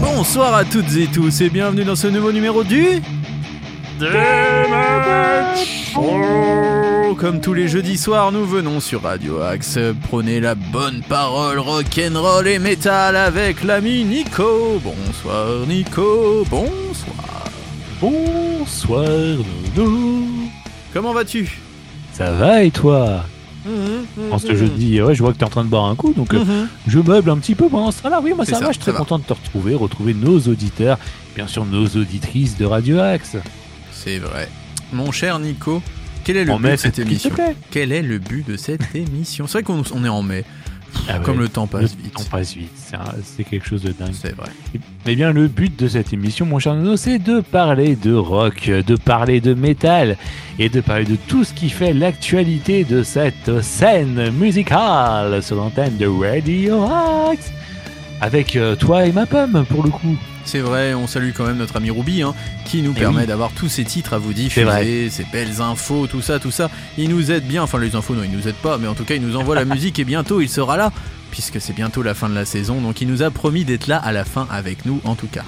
Bonsoir à toutes et tous et bienvenue dans ce nouveau numéro du Show. Comme tous les jeudis soirs, nous venons sur Radio Axe prôner la bonne parole rock'n'roll et metal avec l'ami Nico. Bonsoir Nico, bonsoir. Bonsoir Nono. Comment vas-tu? Ça va et toi? En ce jeudi, ouais, je vois que tu es en train de boire un coup, donc euh, je meuble un petit peu pendant ce temps-là. Oui, moi ça, ça, va, je suis très va. content de te retrouver, retrouver nos auditeurs, bien sûr nos auditrices de Radio Axe. C'est vrai. Mon cher Nico, quel est le En but mai, de cette émission. Quel est le but de cette émission C'est vrai qu'on on est en mai. Ah Comme ouais, le temps passe le vite. temps passe vite, c'est quelque chose de dingue. C'est vrai. Eh bien, le but de cette émission, mon cher Nono, c'est de parler de rock, de parler de métal et de parler de tout ce qui fait l'actualité de cette scène musicale sur l'antenne de Radio Axe. Avec euh, toi et ma pomme, pour le coup. C'est vrai, on salue quand même notre ami Ruby, hein, qui nous Eh permet oui. d'avoir tous ces titres à vous diffuser, ces belles infos, tout ça, tout ça. Il nous aide bien, enfin les infos non, il nous aide pas, mais en tout cas il nous envoie la musique et bientôt il sera là, puisque c'est bientôt la fin de la saison, donc il nous a promis d'être là à la fin avec nous en tout cas.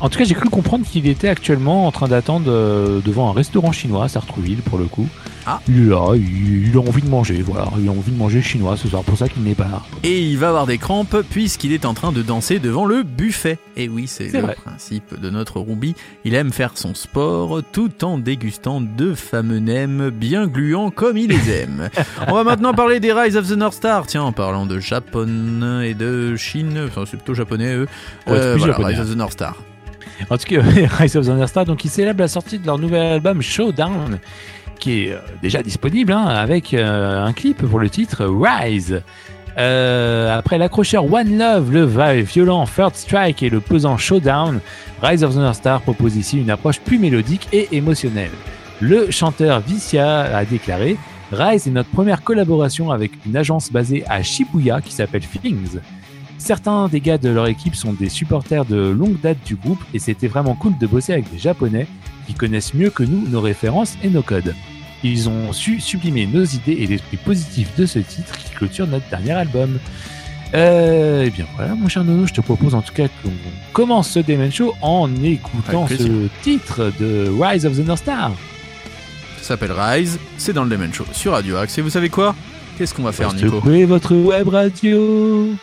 En tout cas, j'ai cru comprendre qu'il était actuellement en train d'attendre euh, devant un restaurant chinois à Sartrouville, pour le coup. Ah. Il là, il, il a envie de manger, voilà. Il a envie de manger chinois ce soir, pour ça qu'il n'est pas là. Et il va avoir des crampes puisqu'il est en train de danser devant le buffet. Et oui, c'est le vrai. principe de notre Ruby. Il aime faire son sport tout en dégustant de fameux nems bien gluants comme il les aime. On va maintenant parler des Rise of the North Star. Tiens, en parlant de Japon et de Chine, enfin c'est plutôt japonais eux. Ouais, voilà, japonais. Rise of the North Star. En tout cas, Rise of the Understar, donc ils célèbrent la sortie de leur nouvel album Showdown, qui est euh, déjà disponible, hein, avec euh, un clip pour le titre Rise. Euh, après l'accrocheur One Love, le violent Third Strike et le pesant Showdown, Rise of the North Star propose ici une approche plus mélodique et émotionnelle. Le chanteur Vicia a déclaré Rise est notre première collaboration avec une agence basée à Shibuya qui s'appelle Feelings. Certains des gars de leur équipe sont des supporters de longue date du groupe et c'était vraiment cool de bosser avec des Japonais qui connaissent mieux que nous nos références et nos codes. Ils ont su sublimer nos idées et l'esprit positif de ce titre qui clôture notre dernier album. Euh, et bien voilà, mon cher Nono, je te propose en tout cas qu'on commence ce Demon Show en écoutant ce titre de Rise of the North Star. Ça s'appelle Rise, c'est dans le Demon Show sur Radio Axe. Et vous savez quoi? Qu'est-ce qu'on va faire Nico? votre web radio.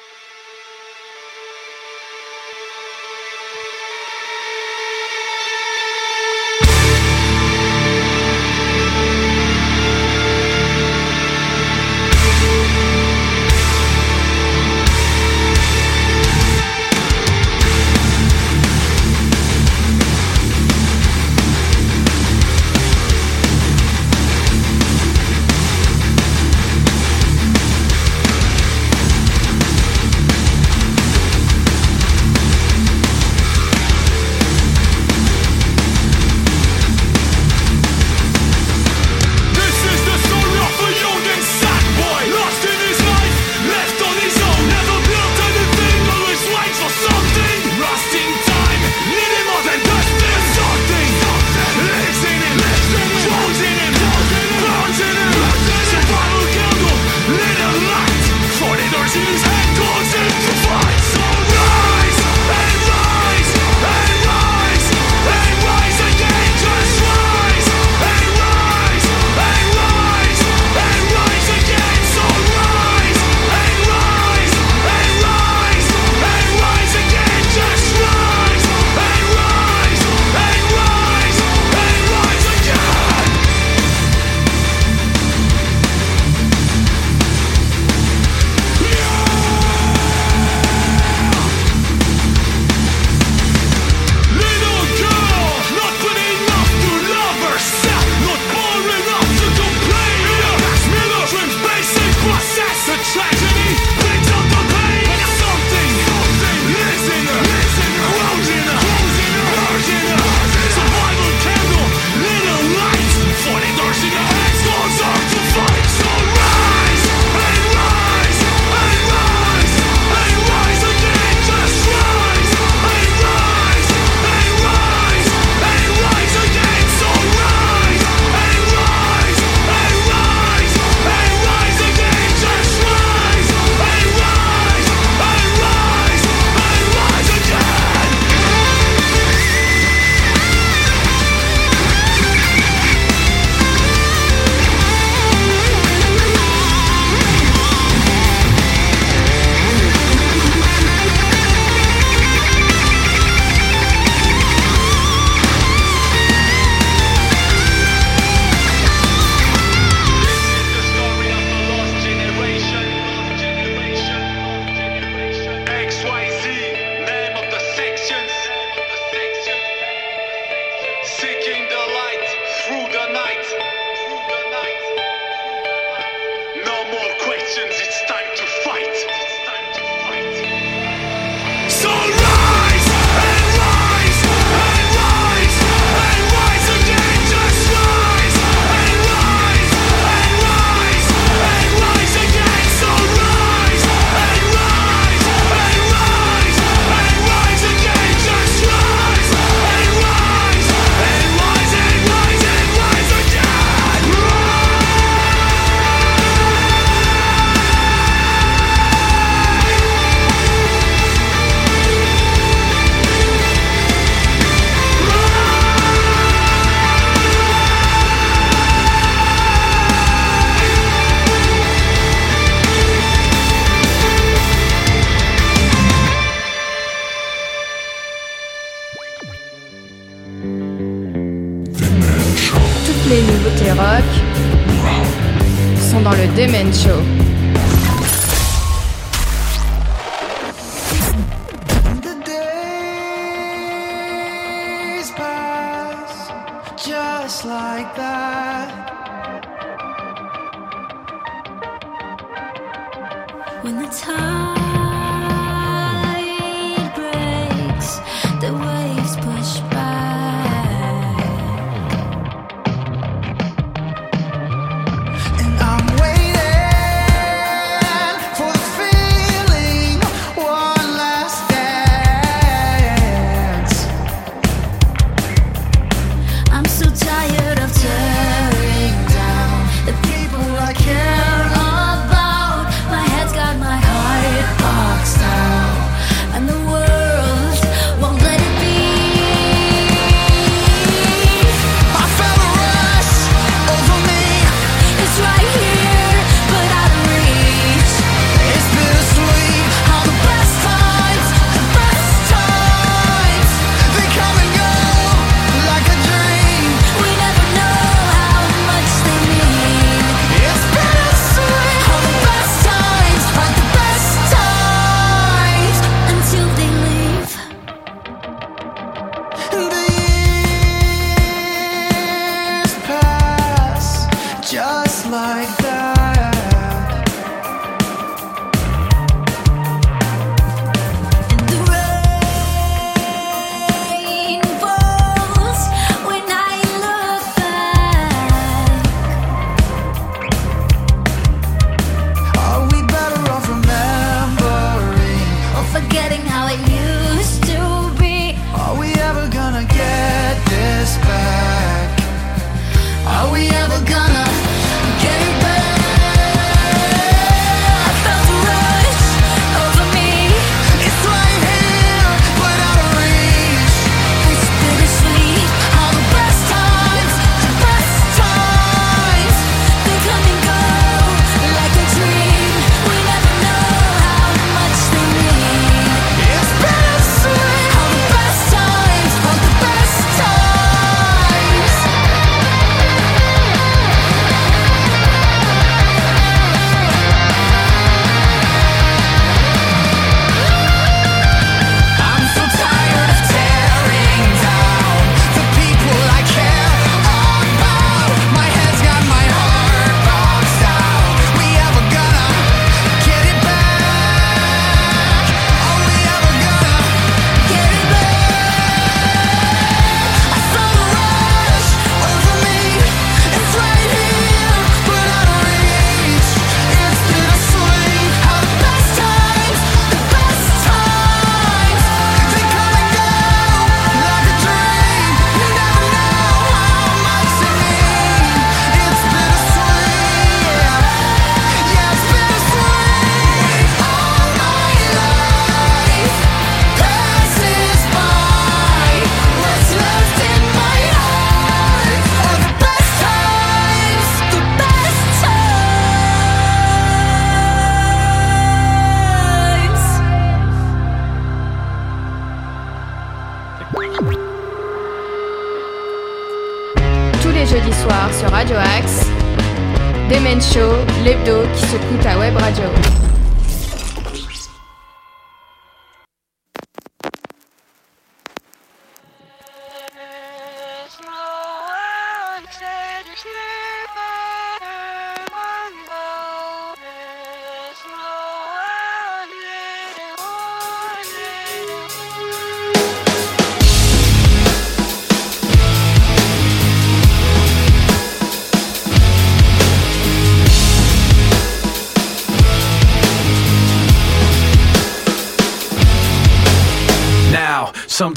sont dans le Demen Show.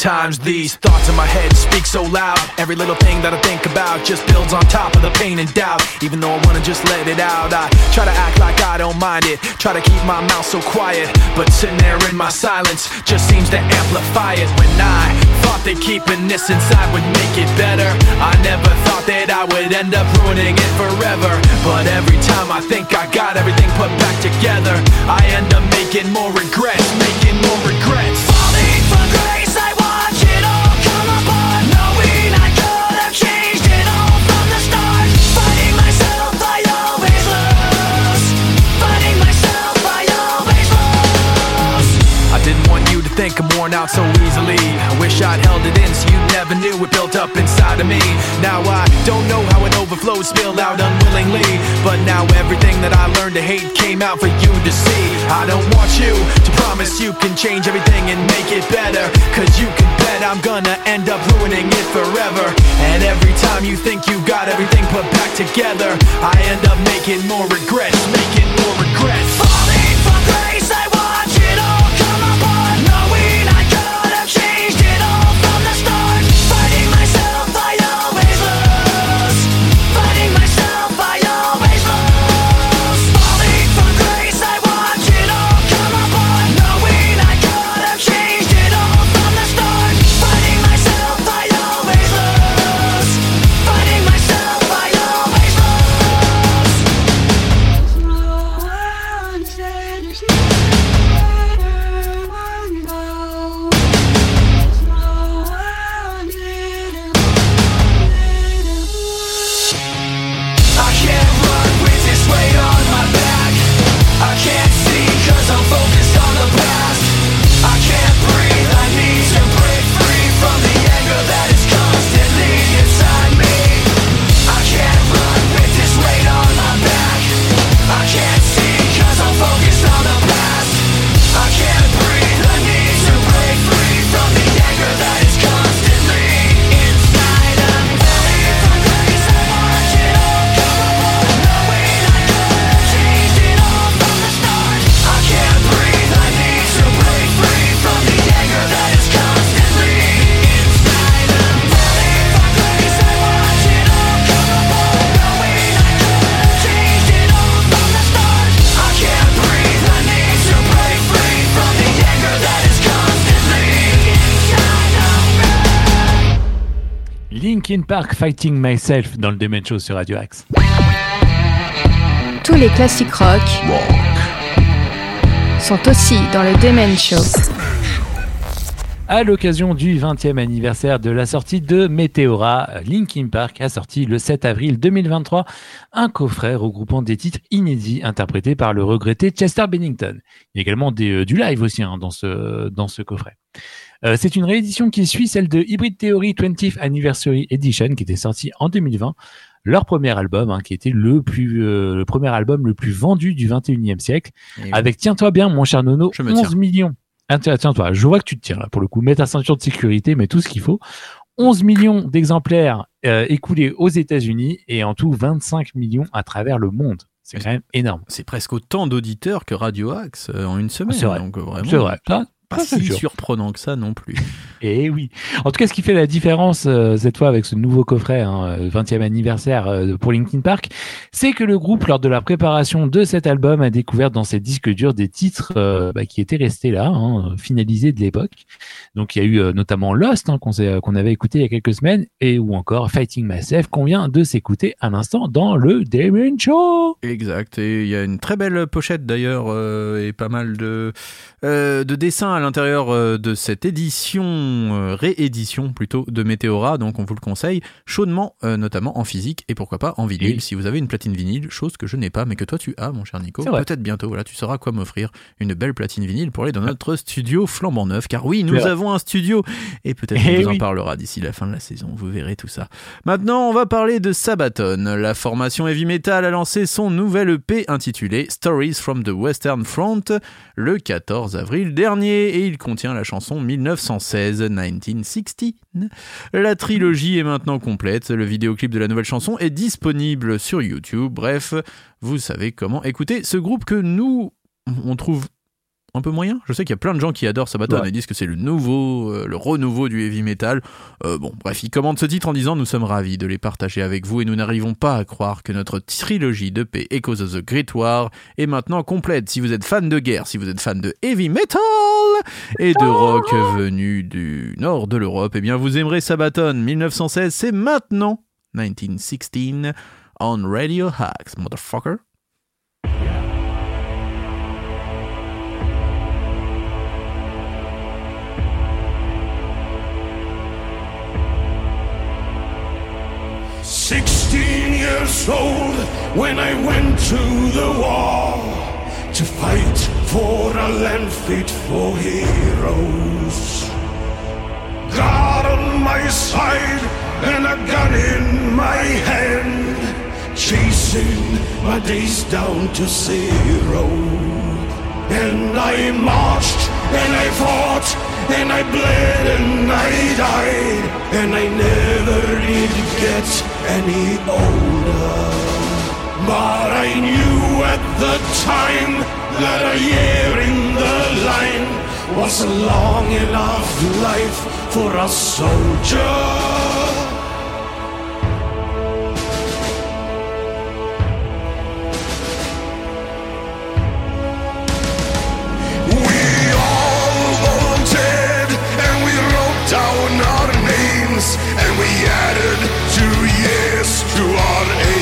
Sometimes these thoughts in my head speak so loud. Every little thing that I think about just builds on top of the pain and doubt. Even though I wanna just let it out, I try to act like I don't mind it. Try to keep my mouth so quiet, but sitting there in my silence just seems to amplify it. When I thought that keeping this inside would make it better, I never thought that I would end up ruining it forever. But every time I think I got everything put back together, I end up making more regrets, making more regrets. Gone out so easily. I wish I'd held it in so you never knew it built up inside of me. Now I don't know how it overflowed, spilled out unwillingly. But now everything that I learned to hate came out for you to see. I don't want you to promise you can change everything and make it better. Cause you can bet I'm gonna end up ruining it forever. And every time you think you got everything put back together, I end up making more regrets, making more regrets. Falling from grace, I Linkin Park Fighting Myself dans le Demen Show sur Radio Axe. Tous les classiques rock sont aussi dans le Demen Show. À l'occasion du 20e anniversaire de la sortie de Meteora, Linkin Park a sorti le 7 avril 2023 un coffret regroupant des titres inédits interprétés par le regretté Chester Bennington. Il y a également des, euh, du live aussi hein, dans, ce, dans ce coffret. Euh, c'est une réédition qui suit celle de Hybrid Theory 20th Anniversary Edition qui était sortie en 2020 leur premier album, hein, qui était le plus euh, le premier album le plus vendu du 21e siècle, Et oui. avec tiens-toi bien mon cher Nono, Je me 11 tiens. millions. Ah, tiens, tiens-toi, je vois que tu te tiens là pour le coup, mets ta ceinture de sécurité, mets tout ce qu'il faut. 11 millions d'exemplaires euh, écoulés aux États-Unis et en tout 25 millions à travers le monde. C'est quand même énorme. C'est presque autant d'auditeurs que Radio Axe en une semaine. C'est vrai. Donc vraiment, C'est vrai. Ça, pas si sûr. surprenant que ça non plus. Et oui. En tout cas, ce qui fait la différence euh, cette fois avec ce nouveau coffret, hein, euh, 20e anniversaire euh, pour Linkin Park, c'est que le groupe, lors de la préparation de cet album, a découvert dans ses disques durs des titres euh, bah, qui étaient restés là, hein, finalisés de l'époque. Donc il y a eu euh, notamment Lost hein, qu'on avait écouté il y a quelques semaines, et ou encore Fighting Myself qu'on vient de s'écouter à l'instant dans le Damon Show. Exact. Et il y a une très belle pochette d'ailleurs euh, et pas mal de, euh, de dessins à l'intérieur euh, de cette édition, euh, réédition plutôt de Meteora. Donc on vous le conseille chaudement, euh, notamment en physique et pourquoi pas en vinyle Oui. si vous avez une platine vinyle, chose que je n'ai pas mais que toi tu as, mon cher Nico. Peut-être bientôt. Voilà, tu sauras quoi m'offrir une belle platine vinyle pour aller dans notre studio flambant neuf. Car oui, nous avons un studio et peut-être Eh qu'on vous en parlera d'ici la fin de la saison. Vous verrez tout ça. Maintenant, on va parler de Sabaton. La formation heavy metal a lancé son nouvel EP intitulé Stories from the Western Front le 14 avril dernier et il contient la chanson 1916 1916. La trilogie est maintenant complète. Le vidéoclip de la nouvelle chanson est disponible sur YouTube. Bref, vous savez comment écouter ce groupe que nous on trouve un peu moyen. Je sais qu'il y a plein de gens qui adorent Sabaton Ouais. et disent que c'est le nouveau, euh, le renouveau du heavy metal. Euh, bon, bref, ils commandent ce titre en disant nous sommes ravis de les partager avec vous et nous n'arrivons pas à croire que notre trilogie de paix Echoes of the Great War est maintenant complète. Si vous êtes fan de guerre, si vous êtes fan de heavy metal et de rock venu du nord de l'Europe, eh bien vous aimerez Sabaton 1916. C'est maintenant 1916 on Radio Hacks, motherfucker. Sixteen years old when I went to the war to fight for a land fit for heroes. God on my side and a gun in my hand, chasing my days down to zero. And I marched and I fought and I bled and I died and I never did get any older. But I knew at the time that a year in the line was a long enough life for a soldier. We all volunteered and we wrote down our names and we added you are a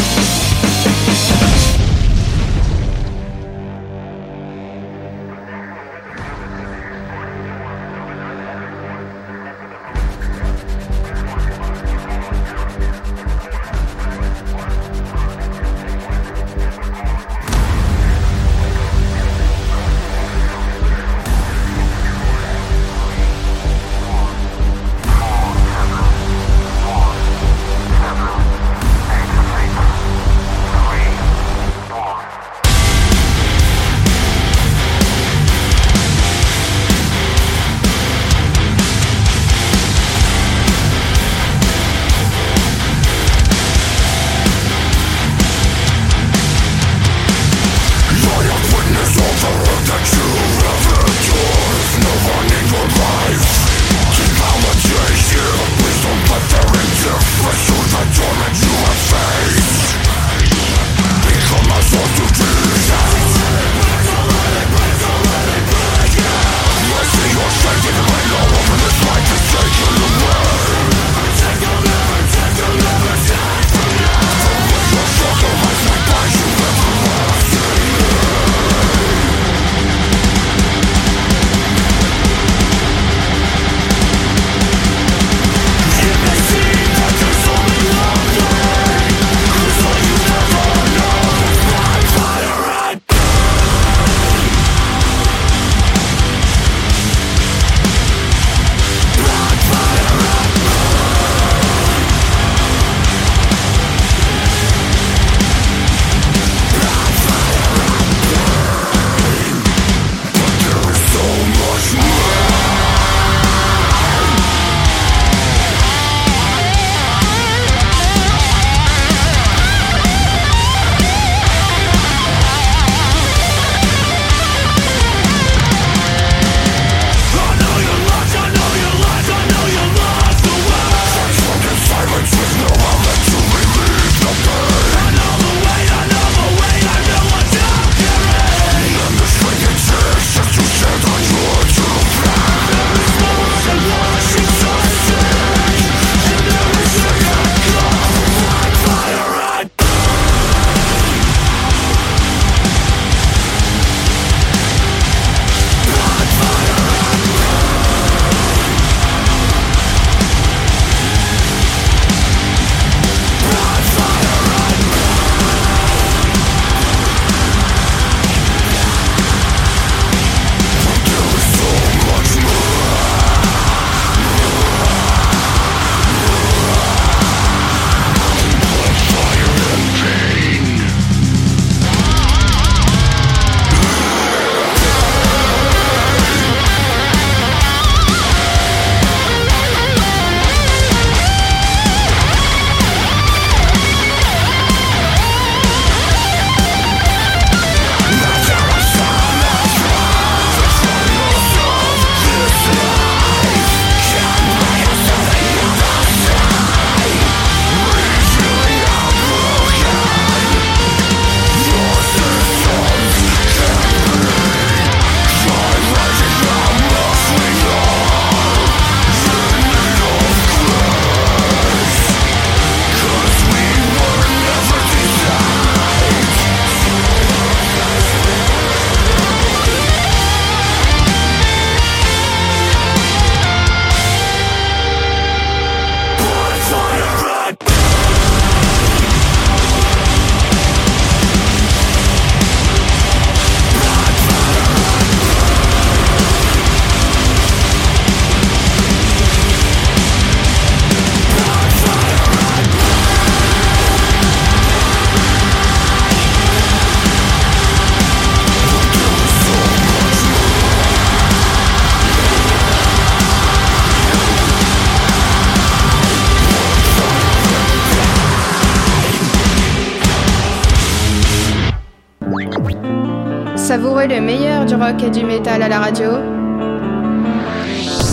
Et du métal à la radio.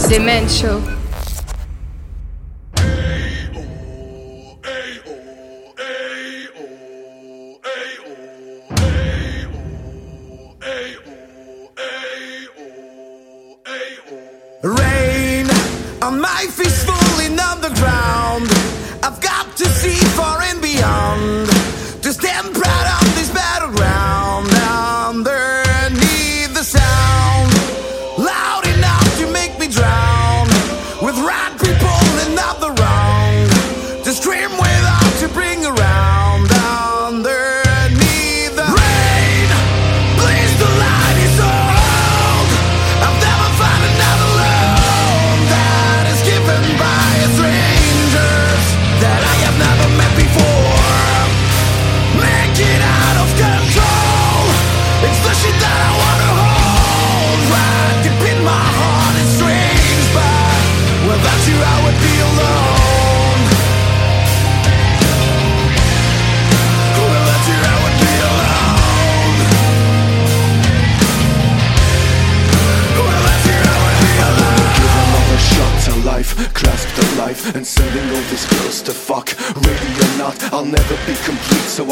The Men Show.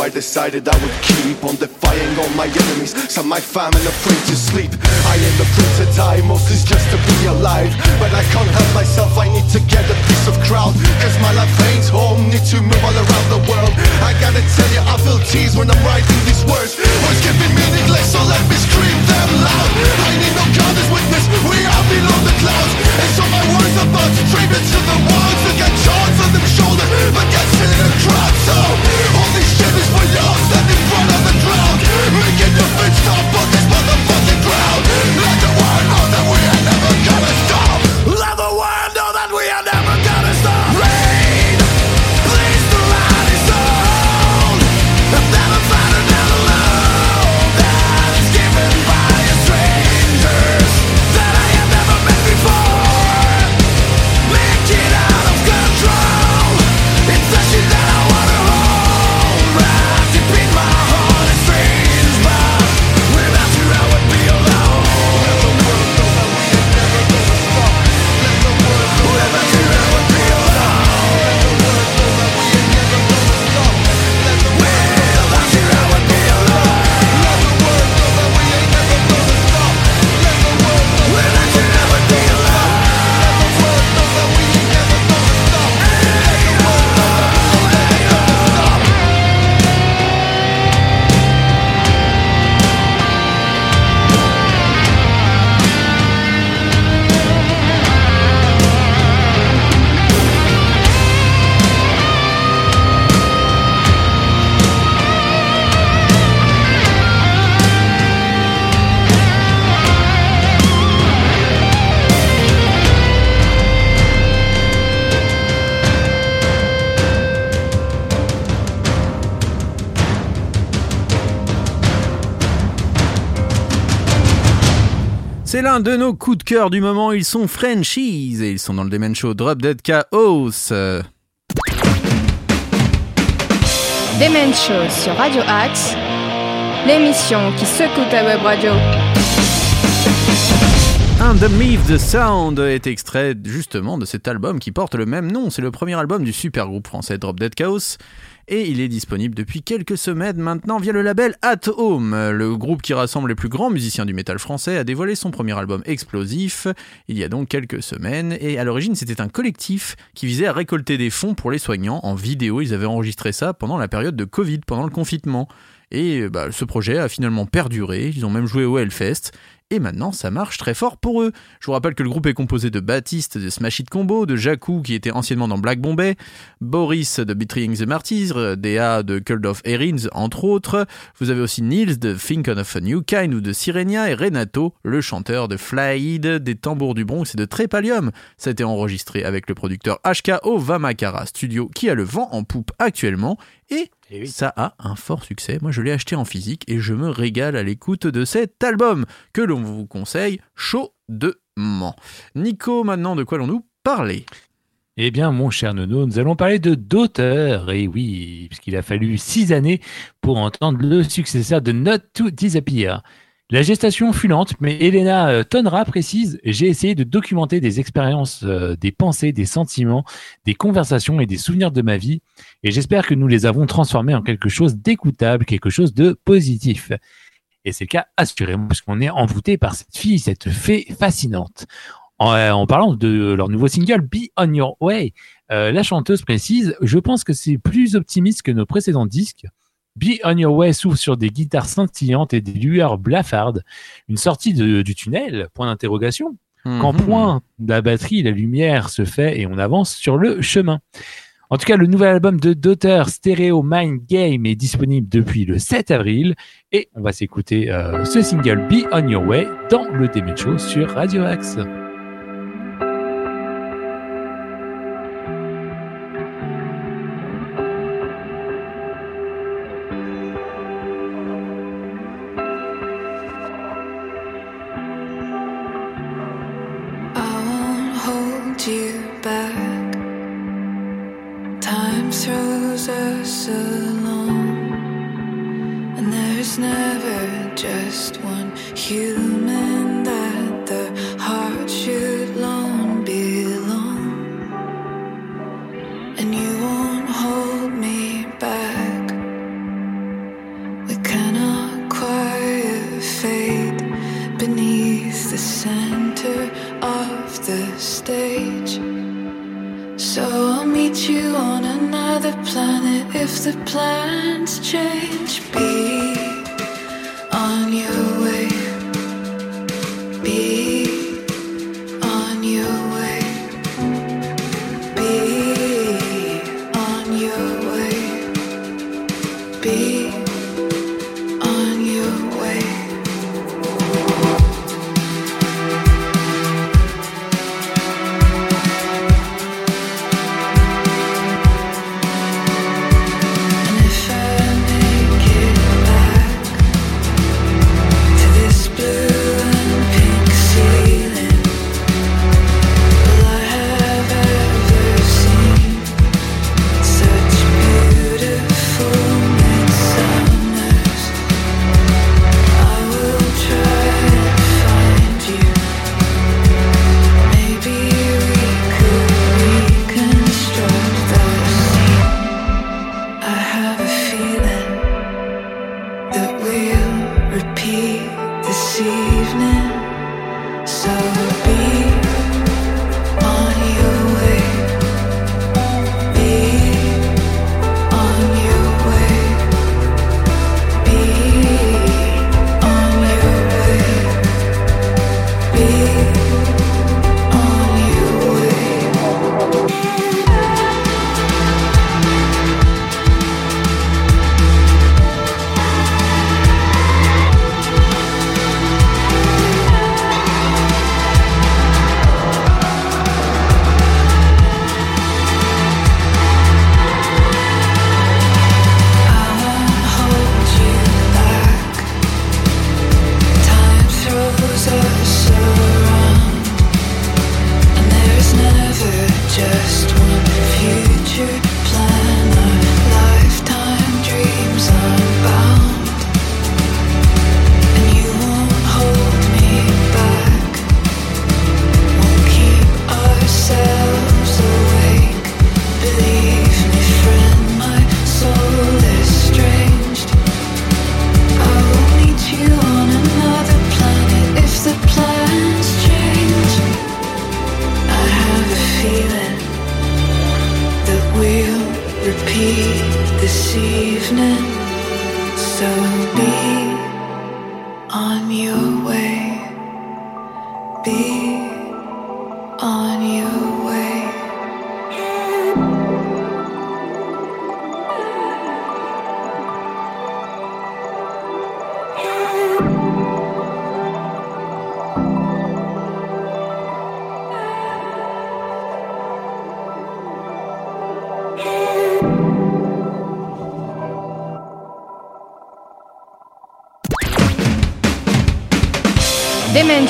I decided I would keep on defying all my enemies. Some my family afraid to sleep. I am afraid to die, mostly just to be alive. But I can't help myself, I need to get a piece of crowd. Cause my life ain't home, need to move all around the world. I gotta tell you, I feel teased when I'm writing these words. Words can be meaningless, so let me scream them loud. I need no God as witness, we are below the clouds. And so my words are about to dream into the walls. Look at charts on them shoulders, but get in a crowd. So, all this shit is for you, stand in front of the crowd. Making your feet stop on this motherfucking ground. Let the C'est l'un de nos coups de cœur du moment, ils sont Frenchies et ils sont dans le Demen Show Drop Dead Chaos. Euh, The Men Show sur Radio Axe, l'émission qui secoue ta web radio. Underneath the Sound est extrait justement de cet album qui porte le même nom. C'est le premier album du super groupe français Drop Dead Chaos. Et il est disponible depuis quelques semaines maintenant via le label At Home. Le groupe qui rassemble les plus grands musiciens du métal français a dévoilé son premier album explosif il y a donc quelques semaines. Et à l'origine, c'était un collectif qui visait à récolter des fonds pour les soignants en vidéo. Ils avaient enregistré ça pendant la période de Covid, pendant le confinement. Et bah, ce projet a finalement perduré. Ils ont même joué au Hellfest. Et maintenant, ça marche très fort pour eux. Je vous rappelle que le groupe est composé de Baptiste de Smash It Combo, de Jacou qui était anciennement dans Black Bombay, Boris de Betraying the Martyrs, Dea de Cult of Erins, entre autres. Vous avez aussi Nils de Think of a New Kind ou de Sirenia et Renato, le chanteur de Flaid, des Tambours du Bronx et de Trépalium. Ça a été enregistré avec le producteur HKO Vamakara Studio qui a le vent en poupe actuellement et Eh oui. ça a un fort succès. Moi, je l'ai acheté en physique et je me régale à l'écoute de cet album que l'on vous conseille chaudement. Nico, maintenant, de quoi allons-nous parler? Eh bien, mon cher Nono, nous allons parler de d'auteur. Et oui, puisqu'il a fallu six années pour entendre le successeur de Not to Disappear. La gestation fut lente, mais Elena euh, Tonra précise J'ai essayé de documenter des expériences, euh, des pensées, des sentiments, des conversations et des souvenirs de ma vie, et j'espère que nous les avons transformés en quelque chose d'écoutable, quelque chose de positif. Et c'est le cas assurément, parce qu'on est envoûté par cette fille, cette fée fascinante. En, euh, en parlant de leur nouveau single Be On Your Way, euh, la chanteuse précise Je pense que c'est plus optimiste que nos précédents disques. Be On Your Way s'ouvre sur des guitares scintillantes et des lueurs blafardes. Une sortie de- du tunnel, point d'interrogation. Quand Mhm. point de la batterie, la lumière se fait et on avance sur le chemin. En tout cas, le nouvel album de Daughter Stereo Mind Game est disponible depuis le 7 avril et on va s'écouter euh, ce single Be On Your Way dans le Demi Show sur Radio Axe. And there's never just one human feeling that we'll repeat this evening.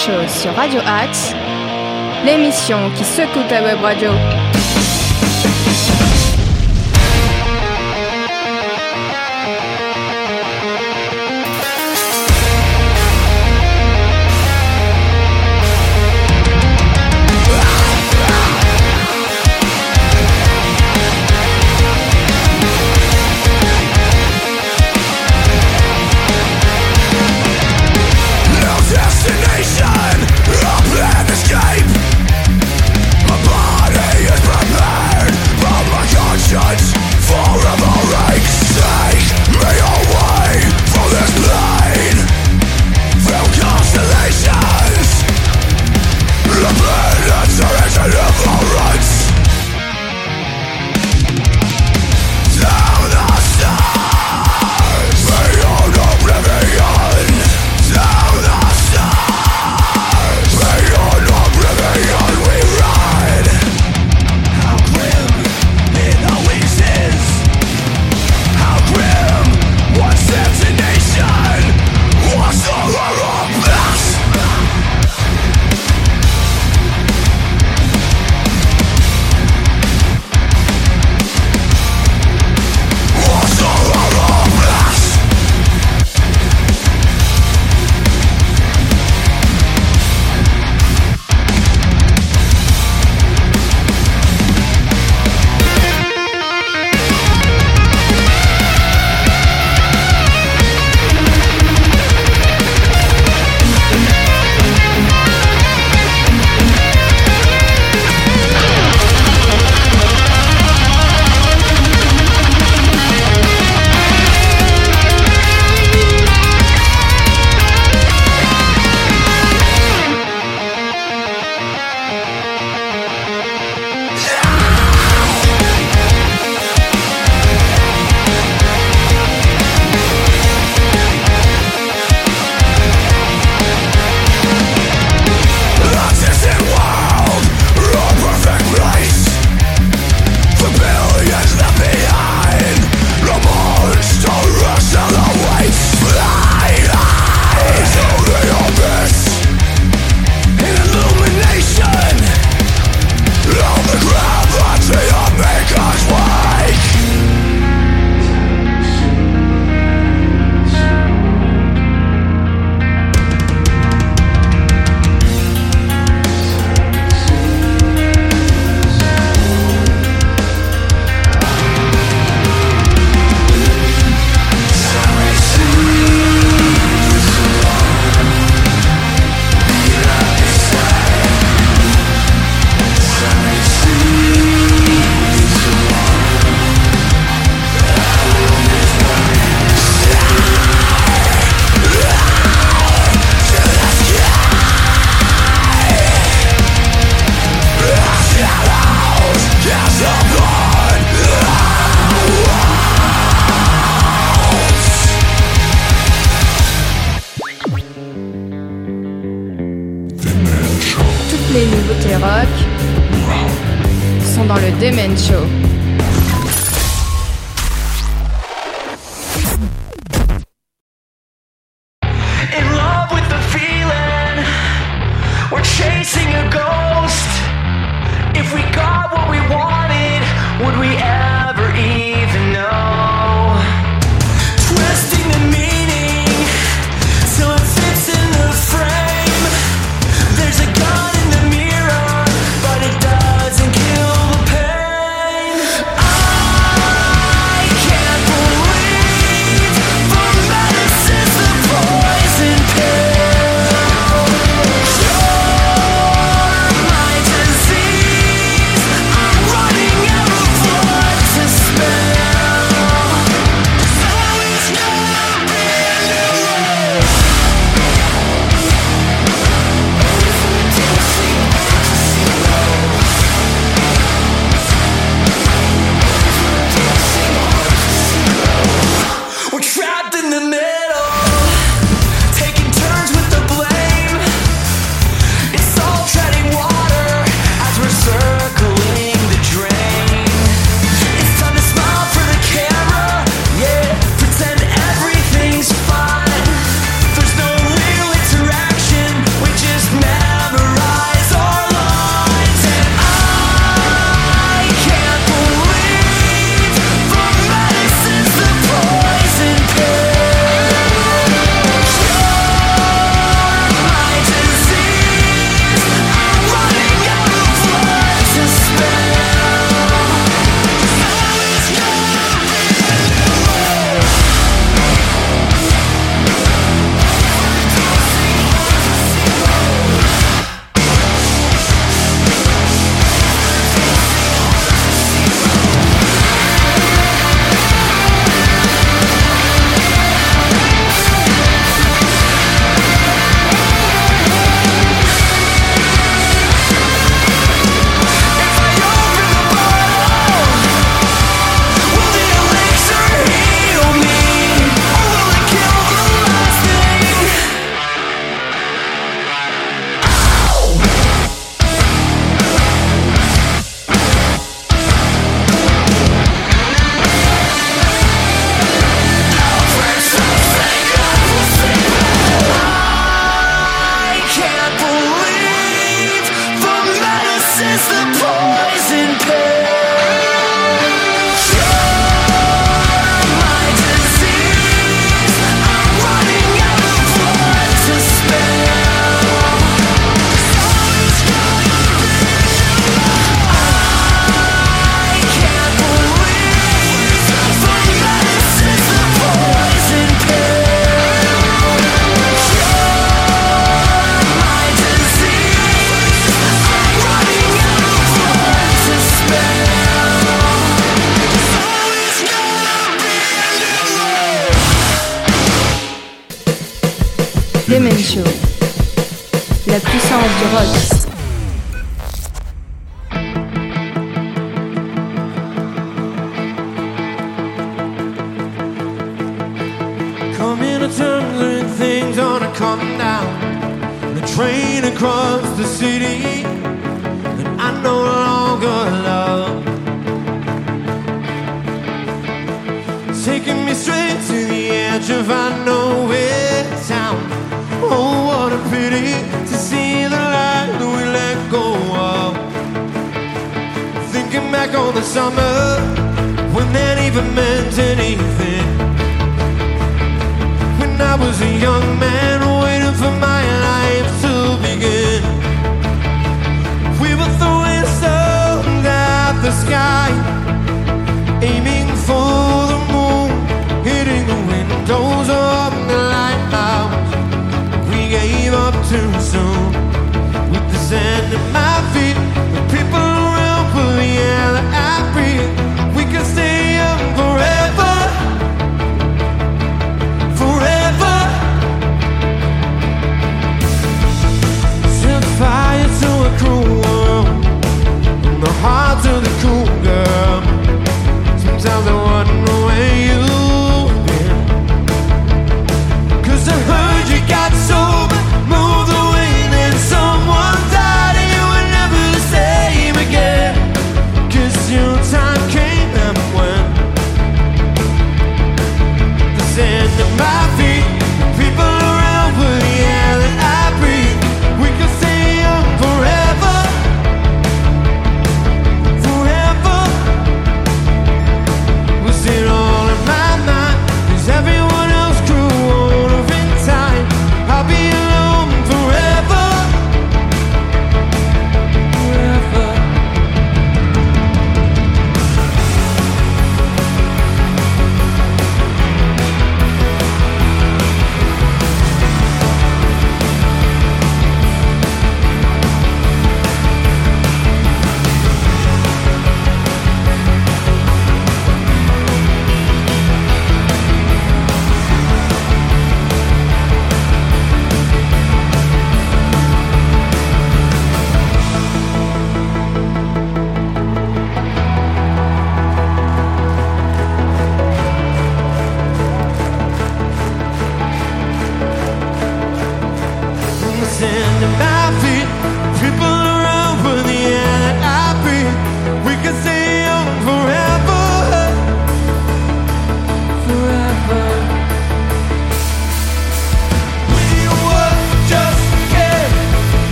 Sur Radio Axe, l'émission qui secoue ta web radio.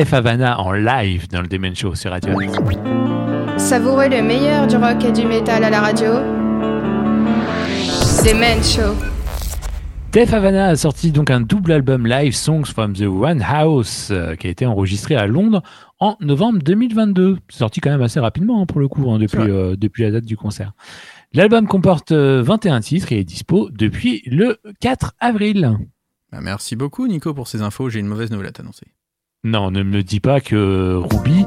Def Havana en live dans le Demen Show sur Radio Axe. Savourez le meilleur du rock et du métal à la radio. Des Men Show. Def Havana a sorti donc un double album live Songs from the One House euh, qui a été enregistré à Londres en novembre 2022. C'est sorti quand même assez rapidement hein, pour le coup hein, depuis, euh, depuis la date du concert. L'album comporte euh, 21 titres et est dispo depuis le 4 avril. Bah, merci beaucoup Nico pour ces infos, j'ai une mauvaise nouvelle à t'annoncer. Non, ne me dis pas que Ruby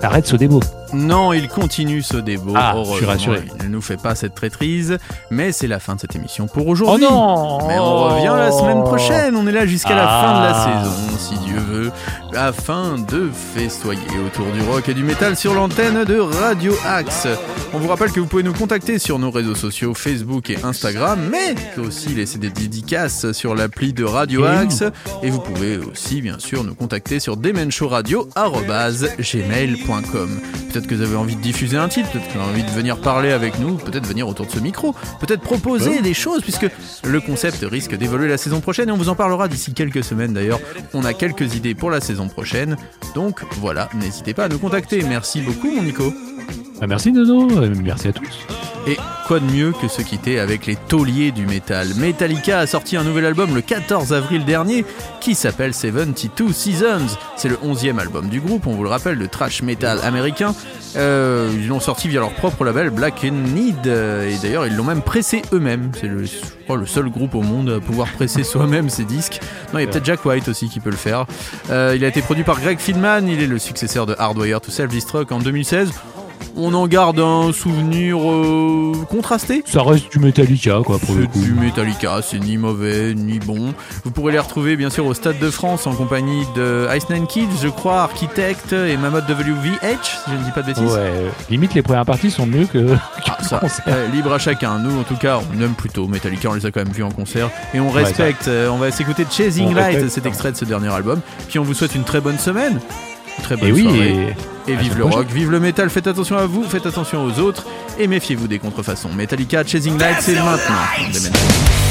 arrête ce démo. Non, il continue ce débat. Ah, je suis rassuré. Il ne nous fait pas cette traîtrise, mais c'est la fin de cette émission pour aujourd'hui. Oh non Mais on revient la semaine prochaine, on est là jusqu'à la fin de la Ah. saison, si Dieu veut, afin de festoyer autour du rock et du métal sur l'antenne de Radio Axe. On vous rappelle que vous pouvez nous contacter sur nos réseaux sociaux Facebook et Instagram, mais aussi laisser des dédicaces sur l'appli de Radio. Axe. Et vous pouvez aussi, bien sûr, nous contacter sur demenshowradio.gmail.com. Peut-être que vous avez envie de diffuser un titre, peut-être que vous avez envie de venir parler avec nous, peut-être venir autour de ce micro, peut-être proposer des choses, puisque le concept risque d'évoluer la saison prochaine et on vous en parlera d'ici quelques semaines d'ailleurs. On a quelques idées pour la saison prochaine. Donc voilà, n'hésitez pas à nous contacter. Merci beaucoup, mon Nico. Bah, merci Nono, euh, merci à tous. Et quoi de mieux que se quitter avec les tauliers du métal? Metallica a sorti un nouvel album le 14 avril dernier qui s'appelle 72 Seasons. C'est le 11e album du groupe, on vous le rappelle, de thrash metal américain. Euh, ils l'ont sorti via leur propre label Black and Need et d'ailleurs ils l'ont même pressé eux-mêmes. C'est le seul groupe au monde à pouvoir presser soi-même ses disques. Non, il y a peut-être Jack White aussi qui peut le faire. Euh, il a été produit par Greg Fieldman, il est le successeur de Hardwire to Self-Destruct en 2016. On en garde un souvenir euh, contrasté? Ça reste du Metallica quoi pour le coup. du Metallica, c'est ni mauvais ni bon. Vous pourrez les retrouver bien sûr au Stade de France en compagnie de Ice Nine Kids, je crois, Architect et Mammoth WVH, si je ne dis pas de bêtises. Ouais, limite les premières parties sont mieux que, Ah, ça, euh, libre à chacun. Nous, en tout cas, on aime plutôt Metallica. On les a quand même vus en concert et on Ouais, respecte. Euh, on va s'écouter Chasing On Light, respecte, cet extrait de ce dernier album. Puis on vous souhaite une très bonne semaine, très bonne Et oui, soirée. et vive le prochaine. rock, vive le métal, faites attention à vous, faites attention aux autres et méfiez-vous des contrefaçons. Metallica, Chasing Light, c'est maintenant.